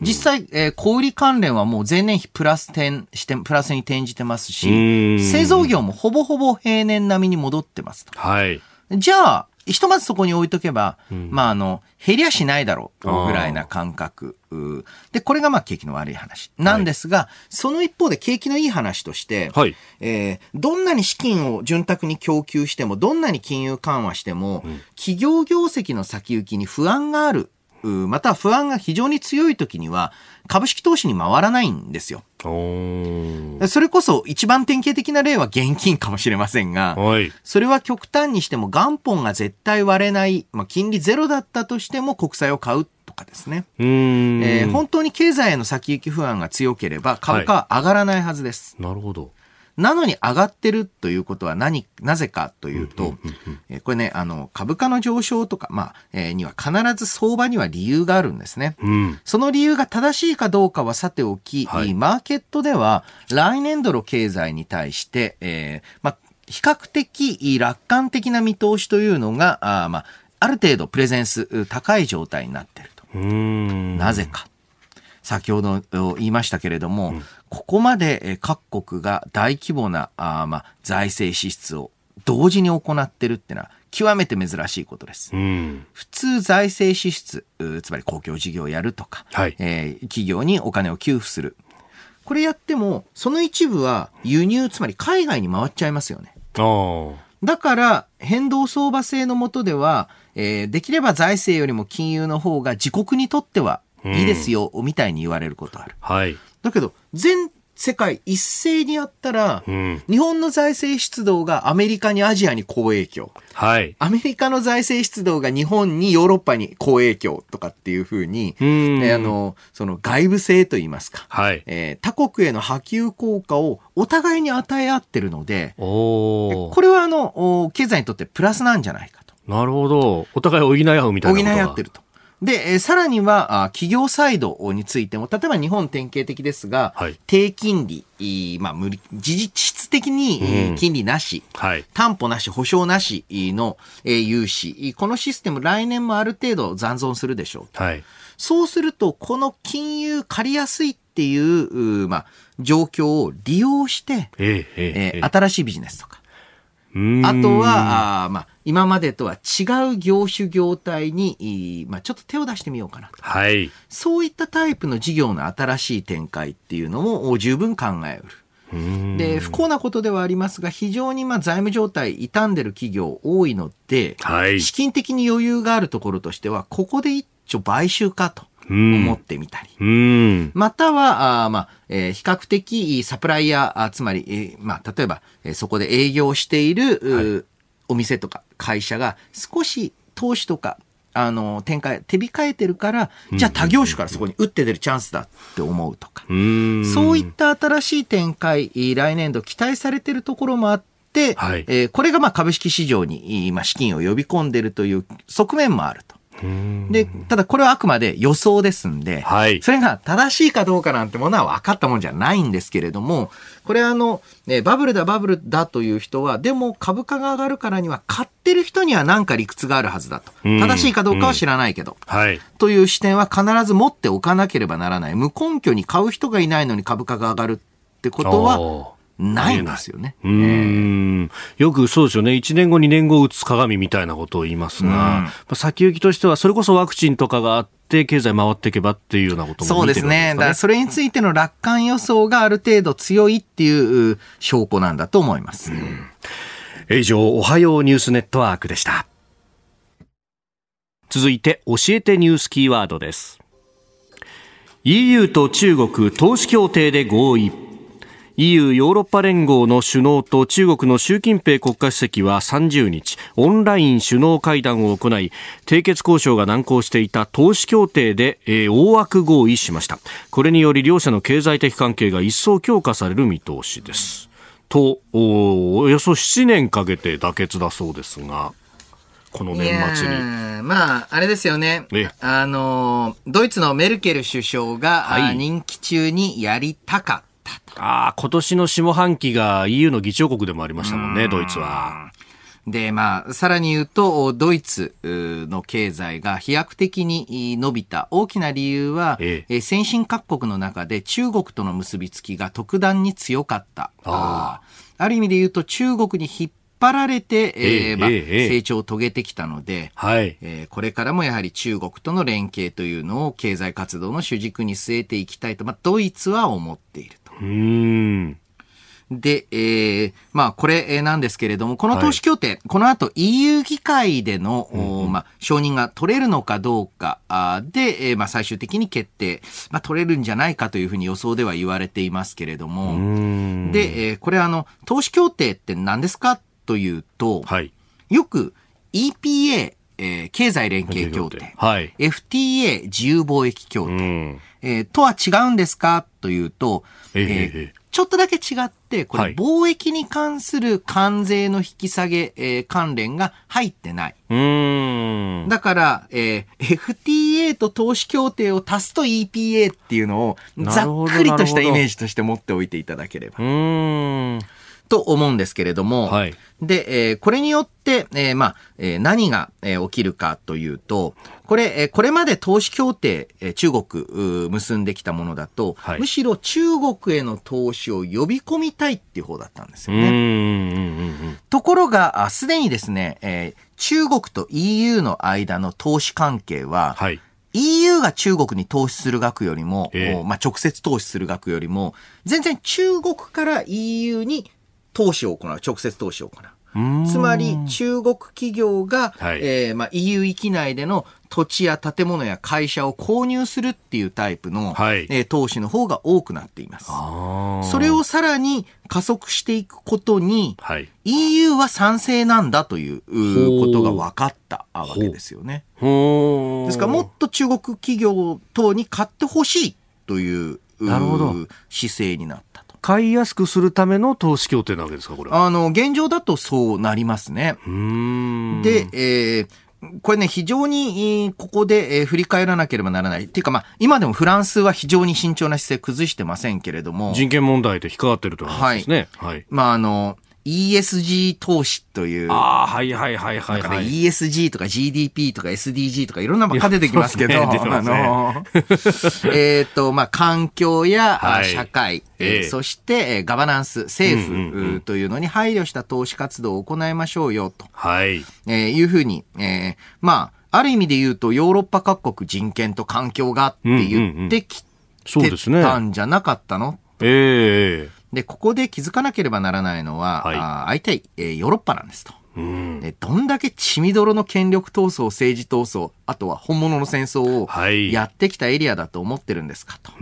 実際、えー、小売関連はもう前年比プラス点して、プラスに転じてますし、製造業もほぼほぼ平年並みに戻ってます。はい。じゃあ、ひとまずそこに置いとけば、うん、まあ、あの、減りゃしないだろう、ぐらいな感覚。で、これがまあ景気の悪い話。なんですが、はい、その一方で景気のいい話として、はい、えー、どんなに資金を潤沢に供給しても、どんなに金融緩和しても、うん、企業業績の先行きに不安があるまた不安が非常に強い時には、株式投資に回らないんですよ。それこそ一番典型的な例は現金かもしれませんが、はい、それは極端にしても元本が絶対割れない、まあ、金利ゼロだったとしても国債を買うとかですね。えー、本当に経済への先行き不安が強ければ株価は上がらないはずです。はい、なるほど。なのに上がってるということは何、なぜかというと、えこれね、あの、株価の上昇とか、まあ、えー、には必ず相場には理由があるんですね。うん、その理由が正しいかどうかはさておき、はい、マーケットでは来年度の経済に対して、えー、まあ、比較的楽観的な見通しというのが、あまあ、ある程度プレゼンス高い状態になっていると。なぜか。先ほど言いましたけれども、うん、ここまで各国が大規模なあ、まあ、財政支出を同時に行ってるってのは極めて珍しいことです。うん、普通財政支出、つまり公共事業をやるとか、はい、えー、企業にお金を給付する。これやっても、その一部は輸入、つまり海外に回っちゃいますよね。だから、変動相場制のもとでは、えー、できれば財政よりも金融の方が自国にとってはいいですよ、みたいに言われることある。はい。だけど、全世界一斉にやったら、うん、日本の財政出動がアメリカにアジアに好影響。はい。アメリカの財政出動が日本にヨーロッパに好影響とかっていうふうに、えあの、その外部性といいますか。はい。えー、他国への波及効果をお互いに与え合ってるので、これはあの、経済にとってプラスなんじゃないかと。なるほど。お互い補い合うみたいな補い合ってると。で、えー、さらには、企業サイドについても、例えば日本典型的ですが、はい、低金利、まあ、無理、実質的に金利なし、うんはい、担保なし、保証なしの融資、このシステム来年もある程度残存するでしょう。はい、そうすると、この金融借りやすいっていう、まあ、状況を利用して、えええー、新しいビジネスとか、あとは、あまあ、今までとは違う業種業態に、まあ、ちょっと手を出してみようかなと。はい。そういったタイプの事業の新しい展開っていうのも十分考えうる。で不幸なことではありますが非常にまあ財務状態傷んでる企業多いので、はい、資金的に余裕があるところとしてはここで一丁買収かと思ってみたり、または、あまあ、えー、比較的サプライヤー、つまり、えー、まあ、例えば、えー、そこで営業している、はい、お店とか会社が少し投資とか、あの、展開、手控えてるから、じゃあ他業種からそこに打って出るチャンスだって思うとか、うそういった新しい展開、来年度期待されてるところもあって、はい、えー、これがまあ株式市場に、まあ、資金を呼び込んでるという側面もあると。で、ただこれはあくまで予想ですんで、はい、それが正しいかどうかなんてものは分かったもんじゃないんですけれども、これあの、ね、バブルだバブルだという人は、でも株価が上がるからには買ってる人には何か理屈があるはずだと。正しいかどうかは知らないけど、はい、という視点は必ず持っておかなければならない。無根拠に買う人がいないのに株価が上がるってことは、ないんですよね。うん、よくそうですよね。1年後、2年後打つ鏡みたいなことを言いますが、うん、先行きとしては、それこそワクチンとかがあって、経済回っていけばっていうようなことも、ね、そうですね。だからそれについての楽観予想がある程度強いっていう証拠なんだと思います。うん、以上、おはようニュースネットワークでした。続いて、教えてニュースキーワードです。EU と中国投資協定で合意。EU ヨーロッパ連合の首脳と中国の習近平国家主席は30日オンライン首脳会談を行い締結交渉が難航していた投資協定で、えー、大枠合意しました。これにより両者の経済的関係が一層強化される見通しです。とおよそ7年かけて妥結だそうですがこの年末に。まあ、あれですよね。あの、ドイツのメルケル首相が、はい、任期中にやりたかっああ、今年の下半期が EU の議長国でもありましたもんね、ドイツは。で、まあ、さらに言うと、ドイツの経済が飛躍的に伸びた。大きな理由は、ええ、先進各国の中で中国との結びつきが特段に強かった。あある意味で言うと、中国に引っ張られて、えーまあ、成長を遂げてきたので、はい。えー、これからもやはり中国との連携というのを経済活動の主軸に据えていきたいと、まあ、ドイツは思っている。うん。で、えー、まあ、これなんですけれども、この投資協定、はい、この後 EU 議会での、うん、まあ、承認が取れるのかどうかで、えー、まあ、最終的に決定、まあ、取れるんじゃないかというふうに予想では言われていますけれども、で、えー、これあの、投資協定って何ですかというと、はい、よく EPA、えー、経済連携協定、はい、FTA 自由貿易協定、えー、とは違うんですか？というと、えー、ちょっとだけ違って、これ、貿易に関する関税の引き下げ、えー、関連が入ってない。だから、えー、FTA と投資協定を足すと EPA っていうのを、ざっくりとしたイメージとして持っておいていただければ。と思うんですけれども、はい、で、えー、これによって、えー、まあ、えー、何が、えー、起きるかというと、これ、えー、これまで投資協定、えー、中国、結んできたものだと、はい、むしろ中国への投資を呼び込みたいっていう方だったんですよね。ところが、すでにですね、えー、中国と EU の間の投資関係は、はい。EU が中国に投資する額よりも、えー、まあ、直接投資する額よりも、全然中国から EU に投資を行う、直接投資を行う。つまり中国企業が、はい、えー、まあ、EU 域内での土地や建物や会社を購入するっていうタイプの、はい、えー、投資の方が多くなっています。それをさらに加速していくことに、はい、EU は賛成なんだということが分かったわけですよね。ですからもっと中国企業等に買ってほしいというなるほど。姿勢になった。買いやすくするための投資協定なわけですか、これあの、現状だとそうなりますね。で、えー、これね、非常に、ここで、え振り返らなければならない。っていうか、まあ、今でもフランスは非常に慎重な姿勢崩してませんけれども。人権問題で引っかかってるといですね。はい。はい、まあ、あの、ESG 投資という。ああ、はいはいはいはい、はい、ね、ESG とか GDP とか SDG とかいろんなばっか出てきますけど、ね、あの、[laughs] えっと、まあ、環境や、はい、社会、えー、そして、ガバナンス、政府というのに配慮した投資活動を行いましょうよ、と。はい。えー、いうふうに、えー、まあ、ある意味で言うと、ヨーロッパ各国人権と環境がって言ってきてたんじゃなかったの、ええーで、ここで気づかなければならないのは、はい、あ相手、えー、ヨーロッパなんですと。でどんだけ血みどろの権力闘争、政治闘争、あとは本物の戦争をやってきたエリアだと思ってるんですかと。はい、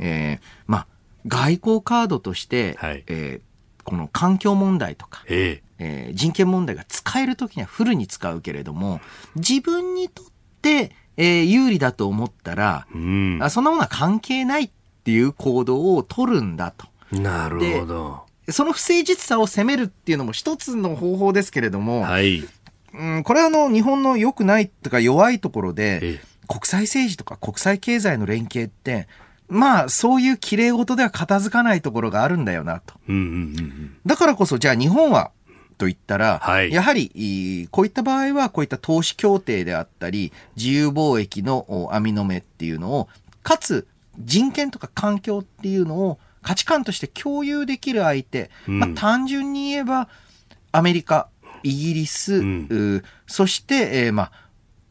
えー、まあ、外交カードとして、はい、えー、この環境問題とか、ええ。ー、人権問題が使えるときにはフルに使うけれども、自分にとって、えー、有利だと思ったら、うん、そんなものは関係ないっていう行動を取るんだと。なるほど。その不誠実さを責めるっていうのも一つの方法ですけれども、はい。うん、これはあの、日本の良くないとか弱いところで、国際政治とか国際経済の連携って、まあ、そういう綺麗事では片付かないところがあるんだよなと。うんうんうん、だからこそ、じゃあ日本は、と言ったら、はい、やはり、こういった場合は、こういった投資協定であったり、自由貿易の網の目っていうのを、かつ、人権とか環境っていうのを価値観として共有できる相手、うん、まあ、単純に言えばアメリカ、イギリス、うん、そして、えー、まあ、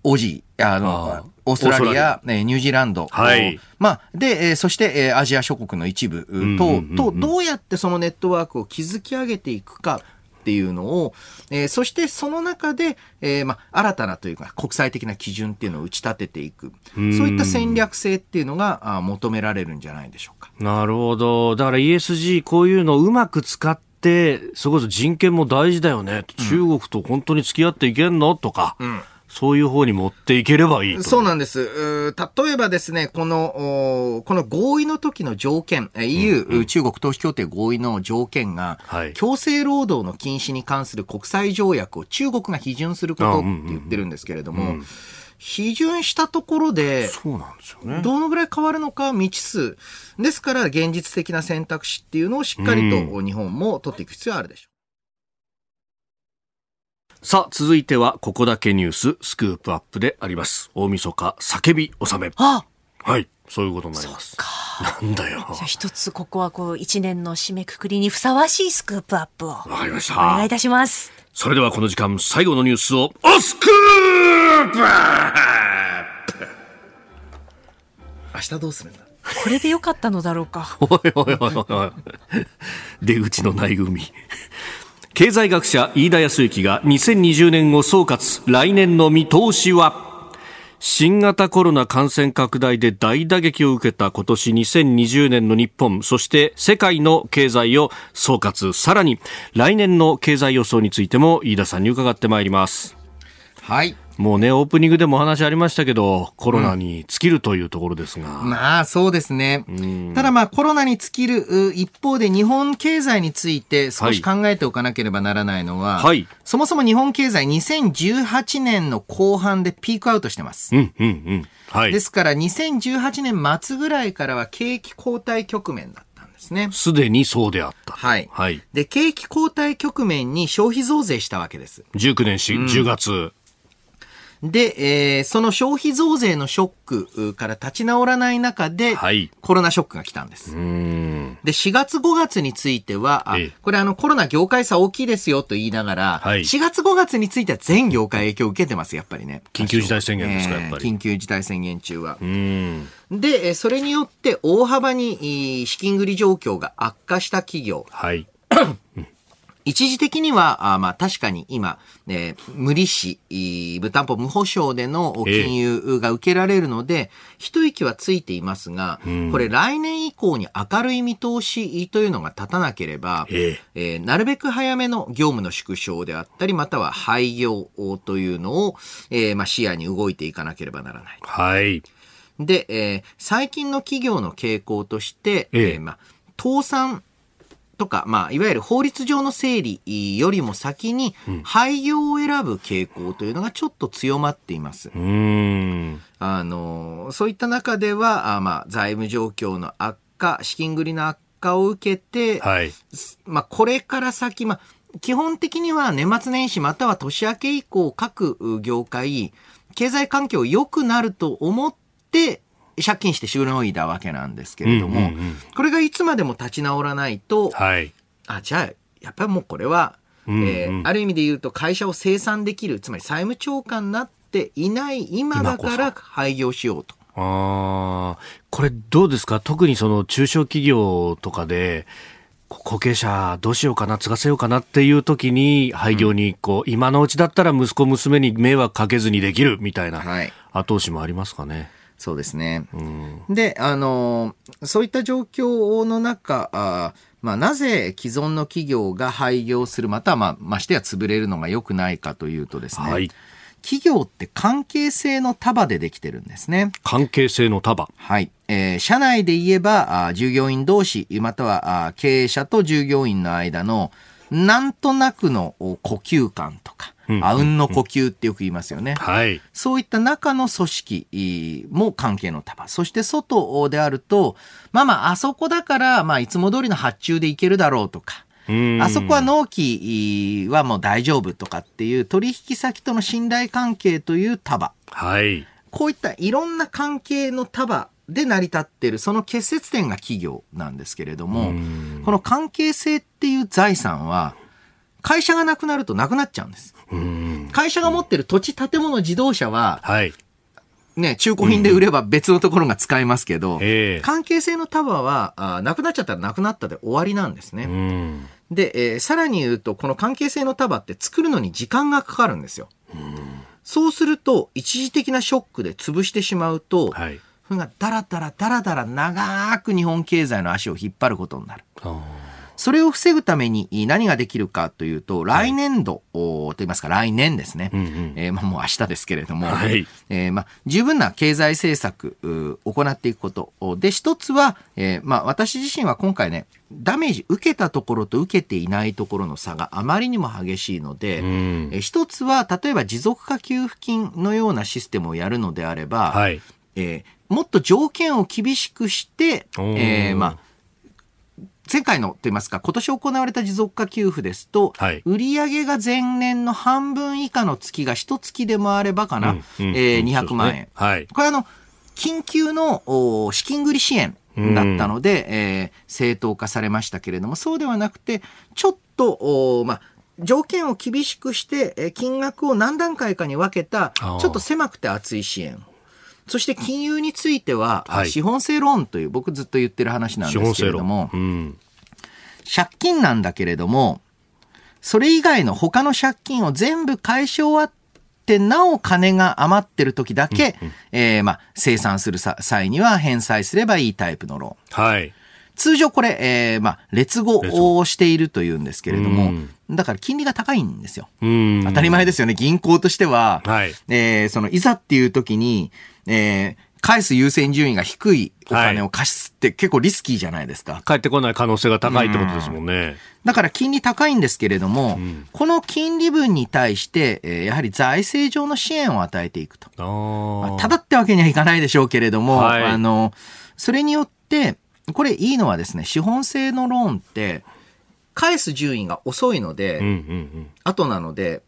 オジあの、オーストラリア、リニュージーランド、はい、まあ、で、えー、そして、えー、アジア諸国の一部。と、と、どうやってそのネットワークを築き上げていくかっていうのを、えー、そしてその中で、えー、まあ、新たなというか国際的な基準っていうのを打ち立てていく、そういった戦略性っていうのがあ求められるんじゃないでしょうか。なるほど。だから ESG こういうのをうまく使って、それこそ人権も大事だよね。中国と本当に付き合っていけんの？とか。うんそういう方に持っていければいいそうなんです。例えばですね、この、この合意の時の条件、EU、うんうん、中国投資協定合意の条件が、はい、強制労働の禁止に関する国際条約を中国が批准することって言ってるんですけれども、批准したところで、そうなんですよね。どのぐらい変わるのか未知数。ですから、現実的な選択肢っていうのをしっかりと日本も取っていく必要があるでしょう。さあ、続いては、ここだけニュース、スクープアップであります。大晦日、叫び納め。あはい。そういうことになります。なんだよ。じゃあ一つ、ここはこう、一年の締めくくりにふさわしいスクープアップを。わかりました。お願いいたします。それではこの時間、最後のニュースを、おスクープアップ明日どうするんだ？これでよかったのだろうか。[laughs] おいおいおいおい。出口のない海。経済学者飯田康之が2020年を総括来年の見通しは？新型コロナ感染拡大で大打撃を受けた今年2020年の日本そして世界の経済を総括さらに来年の経済予想についても飯田さんに伺ってまいります。はい。もうね、オープニングでもお話ありましたけど、コロナに尽きるというところですが。うん、まあ、そうですね。ただまあ、コロナに尽きる一方で、日本経済について少し考えておかなければならないのは、はい、そもそも日本経済2018年の後半でピークアウトしてます。うんうんうんはい、ですから、2018年末ぐらいからは景気後退局面だった。ですね。すでにそうであった。はい。はい。で、景気後退局面に消費増税したわけです。19年し、10月。で、えーその消費増税のショックから立ち直らない中で、はいコロナショックが来たんです。で、4月5月については、これあのコロナ業界差大きいですよと言いながら、はい4月5月については全業界影響を受けてます、やっぱりね。緊急事態宣言ですかやっぱりえー緊急事態宣言中は。で、えーそれによって大幅にえー資金繰り状況が悪化した企業、はい。[coughs] 一時的には、あまあ確かに今、えー無利子、い無担保無保証での金融が受けられるので、一息はついていますが、これ来年以降に明るい見通しというのが立たなければ、ええーなるべく早めの業務の縮小であったり、または廃業というのを、えーまあ視野に動いていかなければならない。はい。で、えー最近の企業の傾向として、えええーまあ、倒産とか、まあ、いわゆる法律上の整理よりも先に、廃業を選ぶ傾向というのがちょっと強まっています。うーん。あの、そういった中では、あまあ、財務状況の悪化、資金繰りの悪化を受けて、はい。まあ、これから先、まあ、基本的には年末年始または年明け以降、各業界、経済環境良くなると思って、借金して収納いだわけなんですけれども、うんうんうん。これがいつまでも立ち直らないと、はい。あ、じゃあ、やっぱりもうこれは、うんうん。えーある意味で言うと会社を生産できる、つまり債務超過になっていない今だから廃業しようと。ああ、これどうですか？特にその中小企業とかで、こ後継者どうしようかな、継がせようかなっていう時に廃業にこう、今のうちだったら息子娘に迷惑かけずにできるみたいなはい。後押しもありますかね？そうですね。うん。で、あの、そういった状況の中、あまあ、なぜ既存の企業が廃業する、または、まあ、ましてや潰れるのが良くないかというとですね、はい。企業って関係性の束でできてるんですね。関係性の束。はい。えー社内で言えば、あ従業員同士、またはあ経営者と従業員の間の、なんとなくのお呼吸感とか、うんあうんの呼吸ってよく言いますよね。はい。そういった中の組織も関係の束。そして外であると、まあまあ、あそこだから、まあ、いつも通りの発注でいけるだろうとか、うんあそこは納期はもう大丈夫とかっていう取引先との信頼関係という束。はい。こういったいろんな関係の束で成り立っている、その結節点が企業なんですけれども、この関係性っていう財産は、会社がなくなるとなくなっちゃうんです。うん。会社が持ってる土地、建物、自動車は、はい。ね、中古品で売れば別のところが使えますけど、ええ関係性の束はあなくなっちゃったらなくなったで終わりなんですね。うん。で、えーさらに言うと、この関係性の束って作るのに時間がかかるんですよ。そうすると、一時的なショックで潰してしまうと、はい。それがダラダラダラダラ長く日本経済の足を引っ張ることになる。あそれを防ぐために何ができるかというと、来年度、おと言いますか来年ですね。うんうんえーまあもう明日ですけれども、はいえーまあ十分な経済政策う行っていくこと。で、一つは、えーまあ私自身は今回ね、ダメージ受けたところと受けていないところの差があまりにも激しいので、うんえー一つは、例えば持続化給付金のようなシステムをやるのであれば、はい。えーもっと条件を厳しくして、えーまあ、前回のと言いますか、今年行われた持続化給付ですと、はい売上が前年の半分以下の月が一月でもあればかな、うんうんえーうん200万円。ねはい。これあの、緊急のお資金繰り支援だったので、えー正当化されましたけれども、そうではなくて、ちょっと、おまあ、条件を厳しくして、えー金額を何段階かに分けたちょっと狭くて厚い支援。そして金融については、はい資本性ローンという僕ずっと言ってる話なんですけれども、うん。借金なんだけれども、それ以外の他の借金を全部返し終わって、なお金が余ってる時だけ、えーまあ、生産するさ際には返済すればいいタイプのローン。はい。通常これ、えーまあ、劣後をしているというんですけれどもうん、だから金利が高いんですよ。うん。当たり前ですよね。銀行としては、はいえーその、いざっていう時に、えー返す優先順位が低いお金を貸すって結構リスキーじゃないですか。帰ってこない可能性が高いってことですもんね。だから金利高いんですけれども、んこの金利分に対して、えーやはり財政上の支援を与えていくと。まあただってわけにはいかないでしょうけれども、はいあの、それによって、これいいのはですね、資本性のローンって、返す順位が遅いので、うんうんうん、後なので、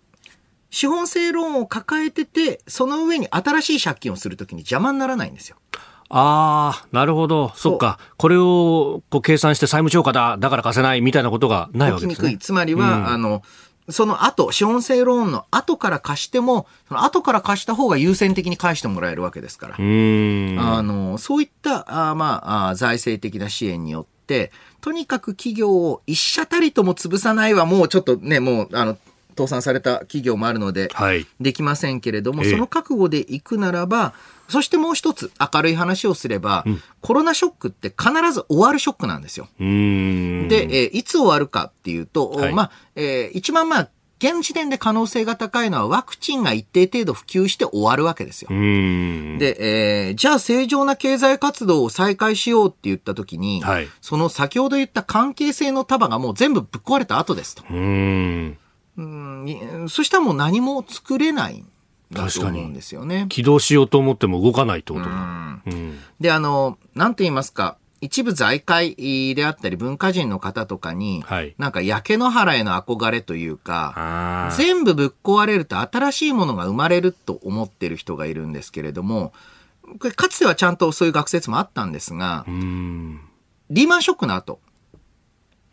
資本性ローンを抱えてて、その上に新しい借金をするときに邪魔にならないんですよ。ああ、なるほど。そっか。これをこう計算して債務超過だ、だから貸せないみたいなことがないわけですね。起きにくい。つまりは、うん、あの、その後、資本性ローンの後から貸しても、その後から貸した方が優先的に返してもらえるわけですから。あの、そういった、あまあ財政的な支援によって、とにかく企業を一社たりとも潰さないはもうちょっとね、もう、あの、倒産された企業もあるので、できませんけれども、はい、その覚悟でいくならば、そしてもう一つ明るい話をすれば、うん、コロナショックって必ず終わるショックなんですよ。で、えー、いつ終わるかっていうと、はい、まあ、えー、一番まあ、現時点で可能性が高いのはワクチンが一定程度普及して終わるわけですよ。で、えー、じゃあ正常な経済活動を再開しようって言った時に、はい、その先ほど言った関係性の束がもう全部ぶっ壊れた後ですと。うん。そしたらもう何も作れないだと思うんですよね。起動しようと思っても動かないってことだ。うん、で、あの、なんて言いますか、一部財界であったり文化人の方とかに、はい、なんか焼け野原への憧れというか、全部ぶっ壊れると新しいものが生まれると思ってる人がいるんですけれども、これかつてはちゃんとそういう学説もあったんですが、リーマンショックの後、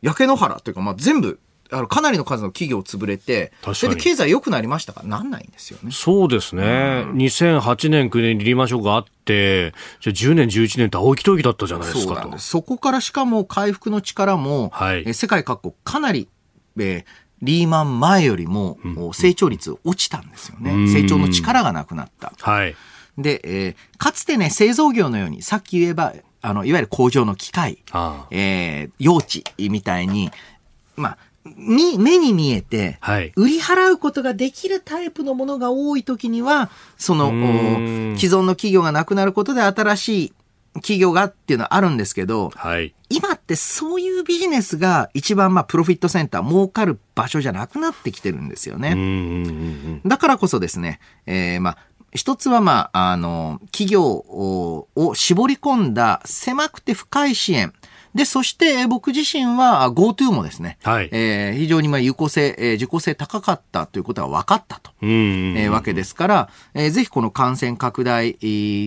焼け野原というか、まあ、全部あのかなりの数の企業潰れて、それで経済良くなりましたか？なんないんですよね。そうですね。うん、2008年、9年にリーマンショックがあって、じゃ10年、11年って青木闘技だったじゃないですかと。そこからしかも回復の力も、はい、え世界各国かなり、えー、リーマン前よりも成長率落ちたんですよね。うん、成長の力がなくなった。はい。で、えー、かつてね、製造業のように、さっき言えば、あの、いわゆる工場の機械、ああえー、用地みたいに、まあ、み、目に見えて、売り払うことができるタイプのものが多い時には、その、既存の企業がなくなることで新しい企業がっていうのはあるんですけど、はい、今ってそういうビジネスが一番まあプロフィットセンター儲かる場所じゃなくなってきてるんですよね。だからこそですね、えー、まあ一つはまあ、あの、企業を絞り込んだ狭くて深い支援。で、そして僕自身は GoTo もですね、はい、えー、非常にまあ有効性、えー、受講性高かったということは分かったと、えー、わけですから、えー、ぜひこの感染拡大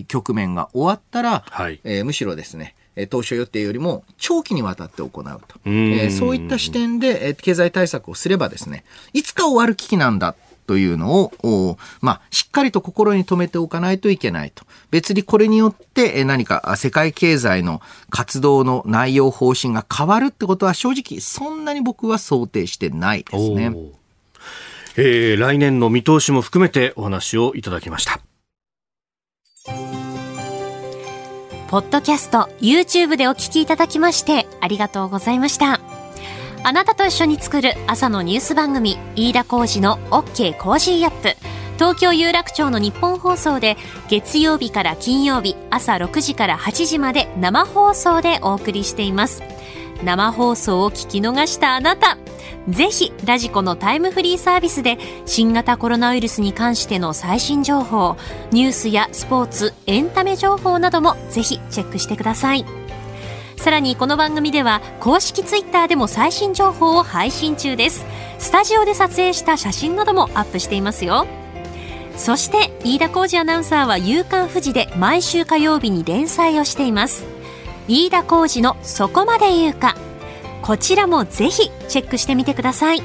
局面が終わったら、はい、えー、むしろですね、当初予定よりも長期にわたって行うと。えー、そういった視点で、えー、経済対策をすればですね、いつか終わる危機なんだというのを、まあ、しっかりと心に留めておかないといけないと。別にこれによって何か世界経済の活動の内容方針が変わるってことは正直そんなに僕は想定してないですね。えー、来年の見通しも含めてお話をいただきました。ポッドキャスト、YouTube でお聞きいただきましてありがとうございました。あなたと一緒に作る朝のニュース番組、飯田浩司の OK Cozy up。東京有楽町のニッポン放送で月曜日から金曜日朝6時から8時まで生放送でお送りしています。生放送を聞き逃したあなた。ぜひ、ラジコのタイムフリーサービスで新型コロナウイルスに関しての最新情報、ニュースやスポーツ、エンタメ情報などもぜひチェックしてください。さらにこの番組では公式ツイッターでも最新情報を配信中です。スタジオで撮影した写真などもアップしていますよ。そして飯田浩二アナウンサーは夕刊富士で毎週火曜日に連載をしています。飯田浩二のそこまで言うか。こちらもぜひチェックしてみてください。